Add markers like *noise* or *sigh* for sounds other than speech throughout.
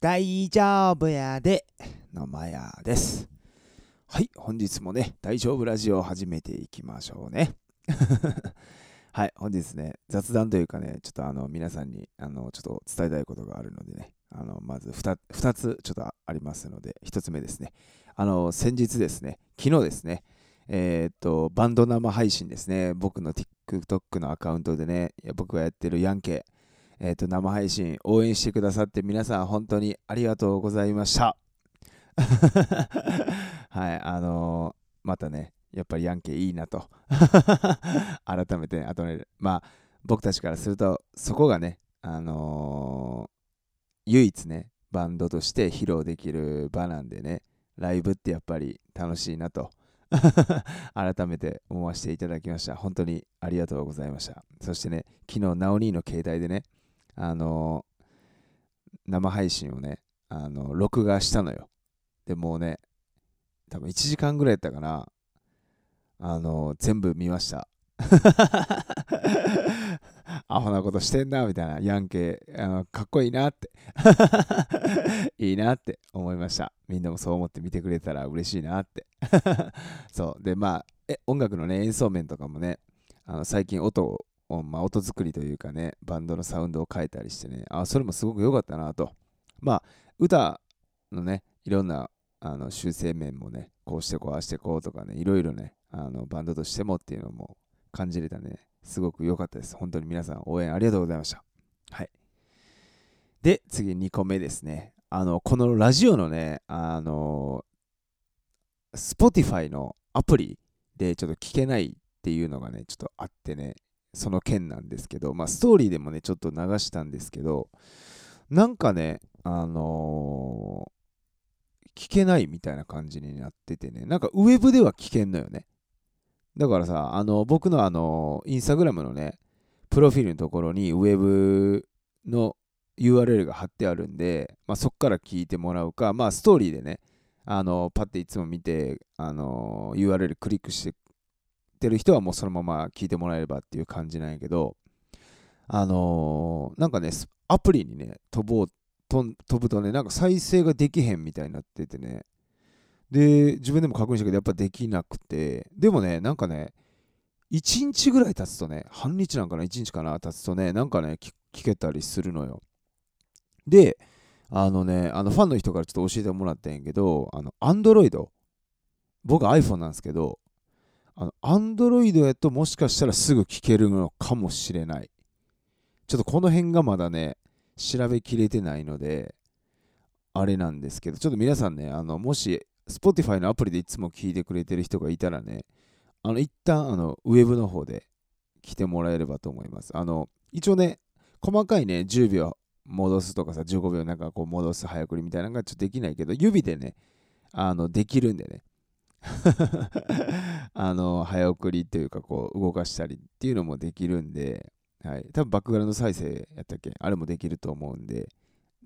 大丈夫やでのまやです。はい、本日もね、大丈夫ラジオを始めていきましょうね。*laughs* はい、本日ね、雑談というかね、ちょっとあの皆さんにあのちょっと伝えたいことがあるのでね、あのまず 2, 2つちょっとありますので、1つ目ですね、あの先日ですね、昨日ですね、えーっと、バンド生配信ですね、僕の TikTok のアカウントでね、僕がやってるヤンケ、えーと、生配信応援してくださって皆さん本当にありがとうございました。*laughs* はい、あのーまたね、やっぱりヤンケいいなと。*laughs* 改めて、あとね、まあ、僕たちからすると、そこがね、あのー唯一ね、バンドとして披露できる場なんでね、ライブってやっぱり楽しいなと。*laughs* 改めて思わせていただきました。本当にありがとうございました。そしてね、昨日、ナオニーの携帯でね、あの生配信をね、あの録画したのよ。でもうね、多分1時間ぐらいやったかな。あの全部見ました。*laughs* アホなことしてんな、みたいな。ヤンケあのかっこいいなって。*laughs* いいなって思いました。みんなもそう思って見てくれたら嬉しいなって。*laughs* そう。で、まあ、え音楽のね、演奏面とかもね、あの最近音をまあ、音作りというかね、バンドのサウンドを変えたりしてね、あ、それもすごく良かったなと。まあ、歌のね、いろんなあの修正面もね、こうしてこう、ああしてこうとかね、いろいろね、あのバンドとしてもっていうのも感じれたね、すごく良かったです。本当に皆さん応援ありがとうございました。はい。で、次2個目ですね。あの、このラジオのね、あの、Spotify のアプリでちょっと聞けないっていうのがね、ちょっとあってね、その件なんですけど、まあ、ストーリーでもね、ちょっと流したんですけど、なんかね、あのー聞けないみたいな感じになっててね、なんかウェブでは聞けんのよね。だからさ、あの僕のあの、インスタグラムのね、プロフィールのところにウェブの URL が貼ってあるんで、まあ、そこから聞いてもらうか、まあ、ストーリーでね、あのパッていつも見て、あの URL クリックしてってる人はもうそのまま聞いてもらえればっていう感じなんやけど、あのーなんかね、アプリにね、飛ぼう飛ぶとね、なんか再生ができへんみたいになっててね、で、自分でも確認したけど、やっぱできなくて、でもね、なんかね、1日ぐらい経つとね、半日なんかな、1日かな、経つとね、なんかね、聞聞けたりするのよ。で、あのね、あのファンの人からちょっと教えてもらったんやけど、あの、Android、僕 iPhone なんですけど、あの、Android やともしかしたらすぐ聞けるのかもしれない。ちょっとこの辺がまだね、調べきれてないので、あれなんですけど、ちょっと皆さんね、あの、もし、Spotify のアプリでいつも聞いてくれてる人がいたらね、あの、一旦、あの、ウェブの方で来てもらえればと思います。あの、一応ね、細かいね、10秒戻すとかさ、15秒なんかこう戻す早送りみたいなのがちょっとできないけど、指でね、あの、できるんでね。*laughs* あの早送りというかこう動かしたりっていうのもできるんで、はい、多分バックグラウンド再生やったっけ？あれもできると思うんで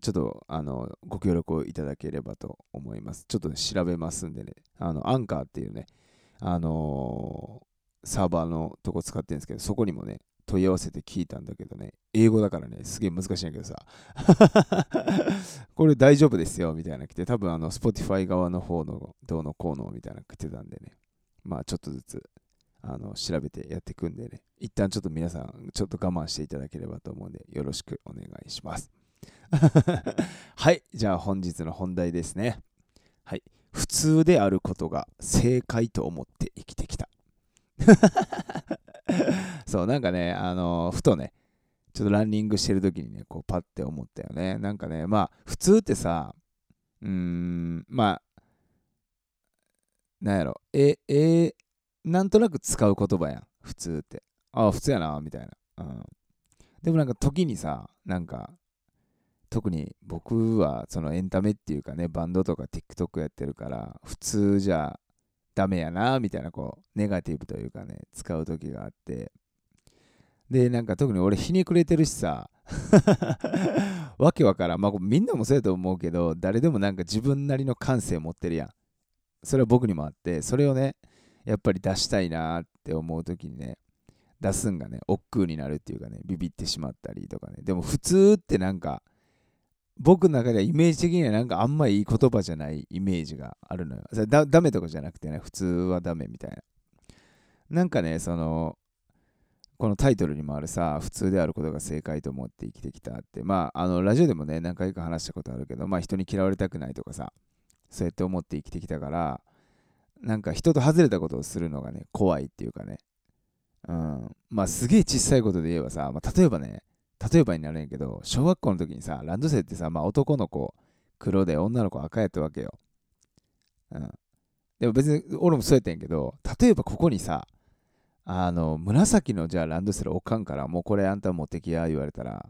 ちょっとあのご協力をいただければと思います。ちょっと、ね、調べますんでね。あのアンカーっていうねあのーサーバーのとこ使ってるんですけどそこにもね問い合わせて聞いたんだけどね。英語だからねすげえ難しいんだけどさ。*laughs* これ大丈夫ですよみたいな来て多分あの Spotify 側の方のどうのこうのみたいな来てたんでね。まあちょっとずつあの調べてやっていくんでね。一旦ちょっと皆さんちょっと我慢していただければと思うんでよろしくお願いします。*laughs* はいじゃあ本日の本題ですね。はい普通であることが正解と思って生きてきた。*laughs* そうなんかねあのふとねちょっとランニングしてる時にねこうパッて思ったよね。なんかねまあ普通ってさうーんまあなんやろええなんとなく使う言葉やん普通って。ああ普通やなみたいな、うん、でもなんか時にさなんか特に僕はそのエンタメっていうかねバンドとか TikTok やってるから普通じゃダメやなみたいなこうネガティブというかね使う時があって。でなんか特に俺ひねくれてるしさ。*laughs* わけわからん。まあみんなもそうやと思うけど誰でもなんか自分なりの感性持ってるやん。それは僕にもあってそれをねやっぱり出したいなって思う時にね出すんがね億劫になるっていうかねビビってしまったりとかね。でも普通ってなんか僕の中ではイメージ的にはなんかあんまいい言葉じゃないイメージがあるのよ。だダメとかじゃなくてね、普通はダメみたいな。なんかね、その、このタイトルにもあるさ、普通であることが正解と思って生きてきたって、まあ、あの、ラジオでもね、何回か話したことあるけど、まあ、人に嫌われたくないとかさ、そうやって思って生きてきたから、なんか人と外れたことをするのがね、怖いっていうかね、うん、まあ、すげえ小さいことで言えばさ、まあ、例えばね、例えばになるんやけど、小学校の時にさ、ランドセルってさ、まあ、男の子黒で女の子赤やったわけよ。うん。でも別に俺もそうやったんけど、例えばここにさ、あの、紫のじゃあランドセル置かんから、もうこれあんた持ってきや言われたら、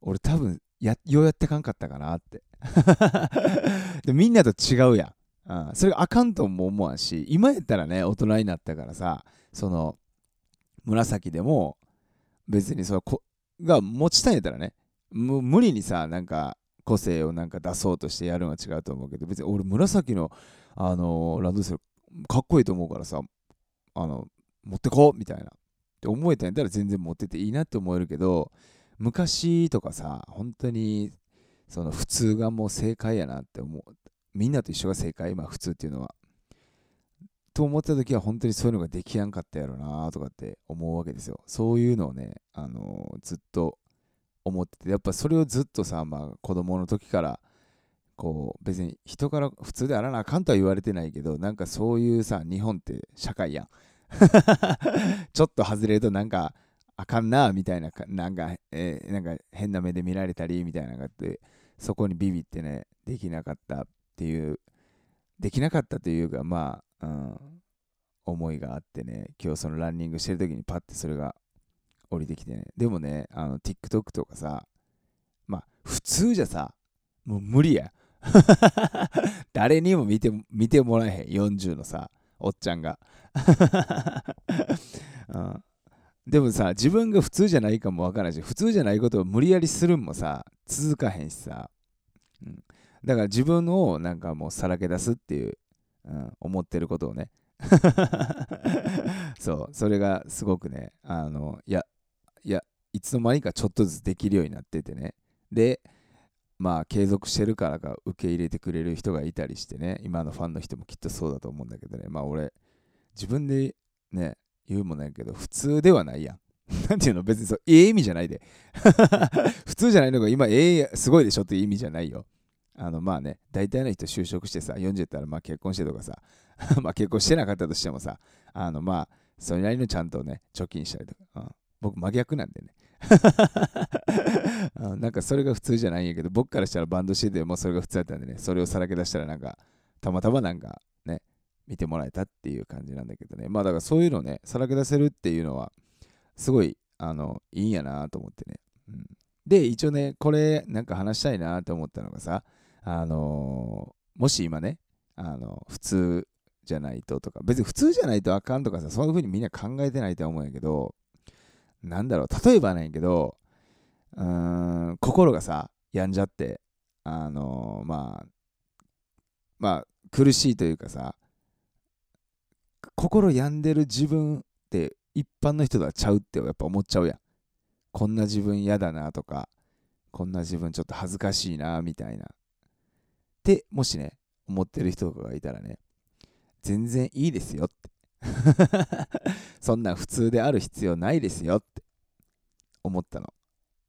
俺多分や、ようやってかんかったかなって。*laughs* でみんなと違うやん。うん、それがあかんとも思わんし、今やったらね、大人になったからさ、その、紫でも、別にそのこが持ちたいんやったらね、も無理にさ、なんか、個性をなんか出そうとしてやるのは違うと思うけど、別に俺、紫の、あのー、ランドセル、かっこいいと思うからさ、あの、持ってこうみたいな。って思えたんやったら全然持ってていいなって思えるけど、昔とかさ、本当に、その普通がもう正解やなって思う。みんなと一緒が正解、まあ普通っていうのは。と思った時は本当にそういうのができやんかったやろなとかって思うわけですよ。そういうのをね、あのー、ずっと思ってて、やっぱそれをずっとさ、まあ子供の時からこう別に人から普通であらなあかんとは言われてないけどなんかそういうさ日本って社会やん *laughs* ちょっと外れるとなんかあかんなみたいななんか,、えー、なんか変な目で見られたりみたいなのがあってそこにビビってねできなかったっていうできなかったというかまあ、うん、思いがあってね今日そのランニングしてる時にパッてそれが降りてきてね。でもねあの TikTok とかさまあ普通じゃさもう無理や。*laughs* 誰にも見て見てもらえへん。40のさおっちゃんが。*laughs* うん、でもさ自分が普通じゃないかもわからないし普通じゃないことを無理やりするんもさ続かへんしさ、うん、だから自分をなんかもうさらけ出すっていう、うん、思ってることをね *laughs* そうそれがすごくねあのいやいやいつの間にかちょっとずつできるようになっててね。でまあ継続してるからか受け入れてくれる人がいたりしてね。今のファンの人もきっとそうだと思うんだけどね。まあ俺自分でね言うもないけど普通ではないやん。*laughs* なんていうの？別にそうええ意味じゃないで。*laughs* 普通じゃないのが今ええすごいでしょっていう意味じゃないよ。あのまあね大体の人就職してさ40ったらまあ結婚してとかさ *laughs* まあ結婚してなかったとしてもさあのまあそれなりのちゃんとね貯金したりとか、うん、僕真逆なんでね *laughs* なんかそれが普通じゃないんやけど、僕からしたらバンドしててもそれが普通だったんでね、それをさらけ出したらなんか、たまたまなんかね、見てもらえたっていう感じなんだけどね。まあだからそういうのね、さらけ出せるっていうのは、すごい、あの、いいんやなと思ってね。うん、で、一応ね、これなんか話したいなと思ったのがさ、あのー、もし今ね、あの、普通じゃないととか、別に普通じゃないとあかんとかさ、そういう風にみんな考えてないとは思うんやけど、なんだろう、例えばなんやけど、うーん、心がさ、病んじゃって、あのー、まあ、まあ、苦しいというかさ、心病んでる自分って一般の人とはちゃうってやっぱ思っちゃうやん。こんな自分嫌だなとか、こんな自分ちょっと恥ずかしいなみたいな。ってもしね、思ってる人とかがいたらね、全然いいですよって。*laughs* そんな普通である必要ないですよって思ったの。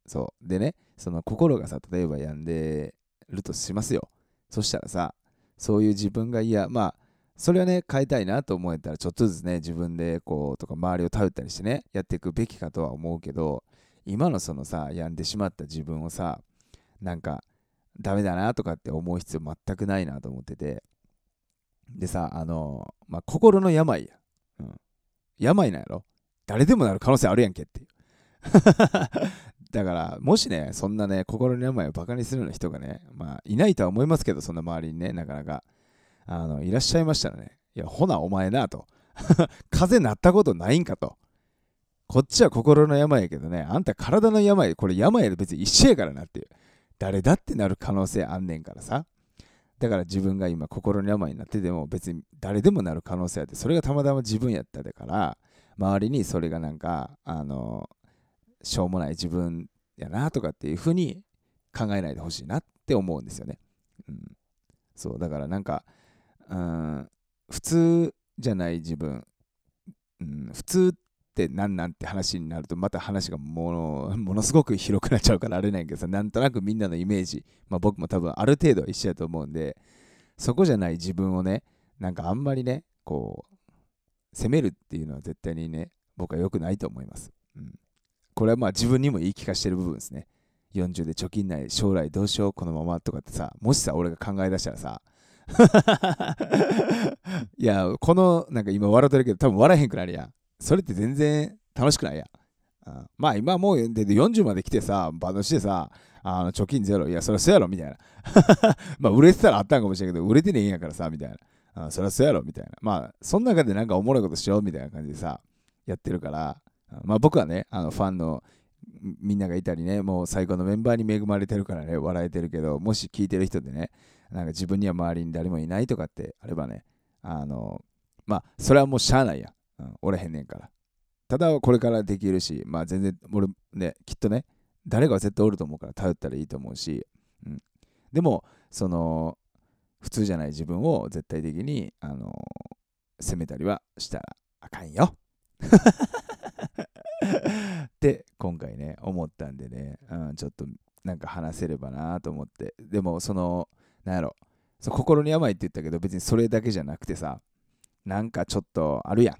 そう。でね、その心がさ、例えば病んでるとしますよ。そしたらさ、そういう自分が嫌、まあ、それはね、変えたいなと思えたら、ちょっとずつね、自分でこう、とか周りを頼ったりしてね、やっていくべきかとは思うけど、今のそのさ、病んでしまった自分をさ、なんか、ダメだなとかって思う必要全くないなと思ってて、でさ、あの、まあ、心の病や。うん。病なんやろ？誰でもなる可能性あるやんけっていう。*laughs* だから、もしね、そんなね、心の病をバカにするような人がね、まあ、いないとは思いますけど、そんな周りにね、なかなか、あの、いらっしゃいましたらね、いや、ほな、お前な、と。*laughs* 風邪なったことないんかと。こっちは心の病やけどね、あんた体の病、これ病で別に一緒やからなっていう。誰だってなる可能性あんねんからさ。だから自分が今心の病になってても別に誰でもなる可能性あってそれがたまたま自分やっただから周りにそれがなんかあのしょうもない自分やなとかっていうふうに考えないでほしいなって思うんですよね。うん、そうだからなんか、うん、普通じゃない自分、うん、普通って何なんて話になるとまた話がもの *laughs* ものすごく広くなっちゃうからあれないけどさなんとなくみんなのイメージ、まあ、僕も多分ある程度は一緒やと思うんでそこじゃない自分をねなんかあんまりねこう責めるっていうのは絶対にね僕は良くないと思います、うん、これはまあ自分にも言い聞かしてる部分ですね。40で貯金ない将来どうしようこのままとかってさもしさ俺が考え出したらさ *laughs* いやこのなんか今笑ってるけど多分笑えへんくなるやん。それって全然楽しくないや。んまあ今もうで40まで来てさバンドしてさあの貯金ゼロいやそりゃそうやろみたいな。*laughs* まあ売れてたらあったんかもしれんけど売れてねえんやからさみたいな。あそりゃそうやろみたいな。まあその中でなんかおもろいことしようみたいな感じでさやってるから。まあ僕はねあのファンのみんながいたりね、もう最高のメンバーに恵まれてるからね、笑えてるけど、もし聞いてる人でね、なんか自分には周りに誰もいないとかってあればね、あの、まあ、それはもうしゃあないや。うん、おれへんねんから。ただ、これからできるし、まあ全然、俺ね、きっとね、誰かは絶対おると思うから頼ったらいいと思うし、うん、でも、その、普通じゃない自分を絶対的に、あの責めたりはしたらあかんよ。*laughs* って今回ね思ったんでね、うん、ちょっとなんか話せればなと思ってでもそのなんやろそ心に病って言ったけど別にそれだけじゃなくてさなんかちょっとあるやん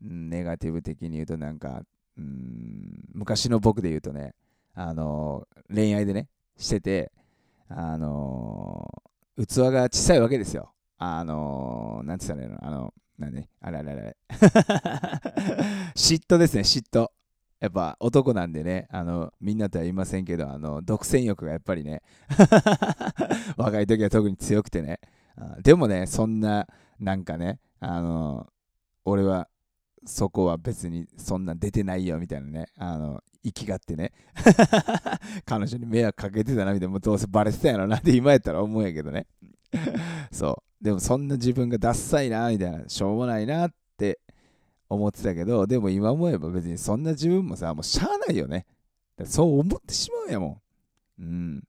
ネガティブ的に言うとなんかうん昔の僕で言うとねあの恋愛でねしててあの器が小さいわけですよあのなんて言ったらいいの？あのなんで、あれあれあれ。嫉妬ですね、嫉妬。やっぱ男なんでね、あの、みんなとは言いませんけど、あの、独占欲がやっぱりね、*laughs* 若い時は特に強くてね。でもね、そんな、なんかね、あの、俺は、そこは別にそんな出てないよみたいなね、あの、生きがってね、*laughs* 彼女に迷惑かけてたなみたいな、もうどうせバレてたやろなって今やったら思うんやけどね。*laughs* そう。でもそんな自分がダッサいなみたいなしょうもないなって思ってたけどでも今思えば別にそんな自分もさもうしゃあないよね。そう思ってしまうんやもん。うん。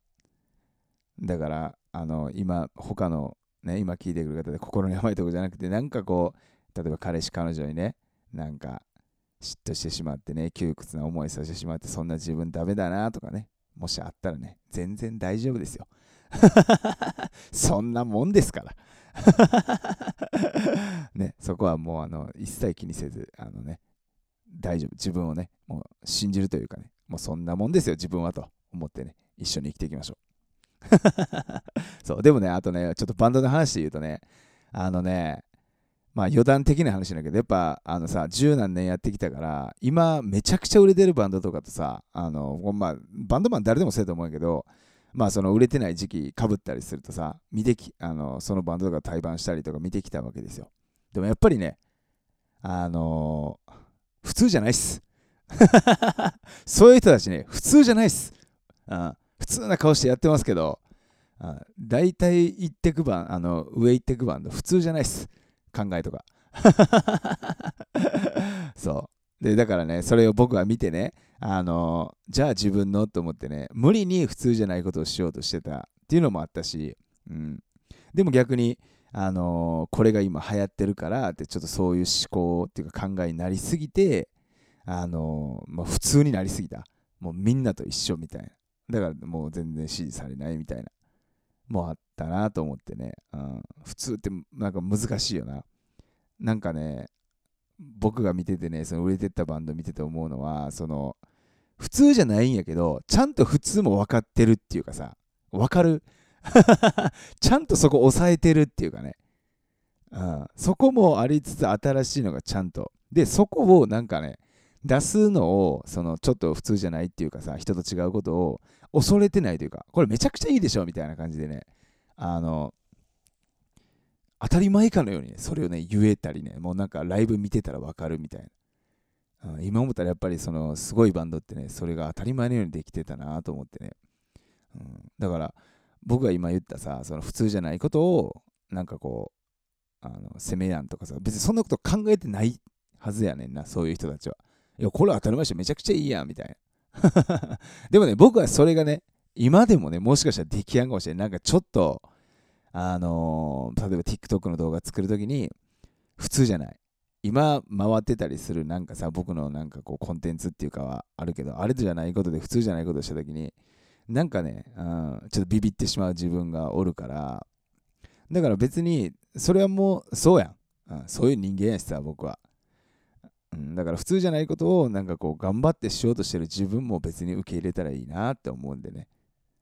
だからあの今他のね今聞いてくる方で心に甘いとこじゃなくてなんかこう例えば彼氏彼女にねなんか嫉妬してしまってね窮屈な思いさせてしまってそんな自分ダメだなとかねもしあったらね全然大丈夫ですよ。*laughs* そんなもんですから。*laughs* ね、そこはもうあの一切気にせず、あのね、大丈夫、自分をね、もう信じるというかね、もうそんなもんですよ、自分はと思ってね、一緒に生きていきましょう。*laughs* そう、でもね、あとね、ちょっとバンドの話で言うとね、あのね、まあ余談的な話だけど、やっぱあのさ、十何年やってきたから、今めちゃくちゃ売れてるバンドとかとさ、あの、まあ、バンドマン誰でもそうやと思うけど、まあその売れてない時期かぶったりするとさ見てきあのそのバンドとか対バンしたりとか見てきたわけですよ。でもやっぱりねあのー、普通じゃないっす。*laughs* そういう人たちね普通じゃないっす、うん、普通な顔してやってますけど、うん、大体行ってく番あの上行ってく番の普通じゃないっす。考えとか。*laughs* そう。でだからねそれを僕は見てねあのじゃあ自分のと思ってね無理に普通じゃないことをしようとしてたっていうのもあったし、うん、でも逆にあのこれが今流行ってるからってちょっとそういう思考っていうか考えになりすぎてあのまあ、普通になりすぎた。もうみんなと一緒みたいな。だからもう全然支持されないみたいな。もあったなと思ってね、うん、普通ってなんか難しいよな。なんかね僕が見ててねその売れてったバンド見てて思うのはその普通じゃないんやけど、ちゃんと普通も分かってるっていうかさ、分かる？*laughs* ちゃんとそこ抑えてるっていうかね。うん、そこもありつつ新しいのがちゃんと。で、そこをなんかね、出すのを、そのちょっと普通じゃないっていうかさ、人と違うことを恐れてないというか、これめちゃくちゃいいでしょみたいな感じでね、あの、当たり前かのようにね、それをね、言えたりね、もうなんかライブ見てたらわかるみたいな。今思ったらやっぱりそのすごいバンドってね、それが当たり前のようにできてたなと思ってね。うん、だから僕が今言ったさ、その普通じゃないことをなんかこう、あの責めやんとかさ、別にそんなこと考えてないはずやねんな、そういう人たちは。いや、これ当たり前でしょ、めちゃくちゃいいやんみたいな。*laughs* でもね、僕はそれがね、今でもね、もしかしたら出来上がるかもしれない。なんかちょっと、あのー、例えば TikTok の動画作るときに、普通じゃない。今回ってたりするなんかさ、僕のなんかこうコンテンツっていうかはあるけど、あれじゃないことで普通じゃないことをしたときに、なんかね、うん、ちょっとビビってしまう自分がおるから、だから別に、それはもうそうやん。うん、そういう人間やしさ、僕は。うん、だから普通じゃないことをなんかこう頑張ってしようとしてる自分も別に受け入れたらいいなって思うんでね。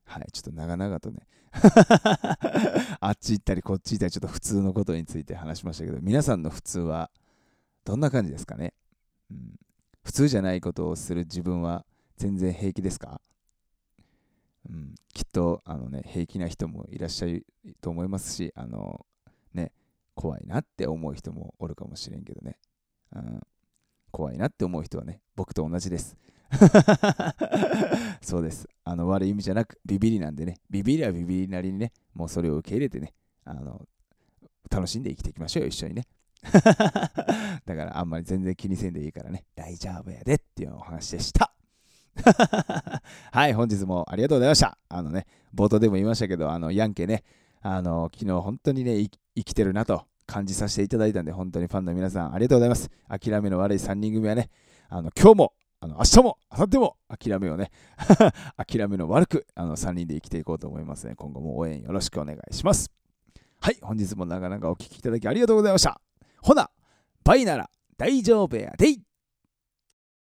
はい、ちょっと長々とね。*laughs* あっち行ったりこっち行ったりちょっと普通のことについて話しましたけど、皆さんの普通はどんな感じですかね、うん、普通じゃないことをする自分は全然平気ですか、うん、きっとあのね平気な人もいらっしゃると思いますし、あのね、怖いなって思う人もおるかもしれんけどね。うん。怖いなって思う人はね、僕と同じです。*laughs* そうです。あの悪い意味じゃなく、ビビりなんでね、ビビりはビビりなりにね、もうそれを受け入れてね、あの楽しんで生きていきましょうよ、一緒にね。*laughs* だからあんまり全然気にせんでいいからね、大丈夫やでっていうお話でした。*laughs* はい、本日もありがとうございました。あのね、冒頭でも言いましたけど、あのヤンケね、あの昨日本当にね、生きてるなと感じさせていただいたんで、本当にファンの皆さんありがとうございます。諦めの悪い3人組はね、あの今日も、あの明日も、明後日も諦めをね、*laughs* 諦めの悪くあの3人で生きていこうと思いますね。今後も応援よろしくお願いします。はい、本日もなかなかお聴きいただきありがとうございました。ほな、バイなら大丈夫やでい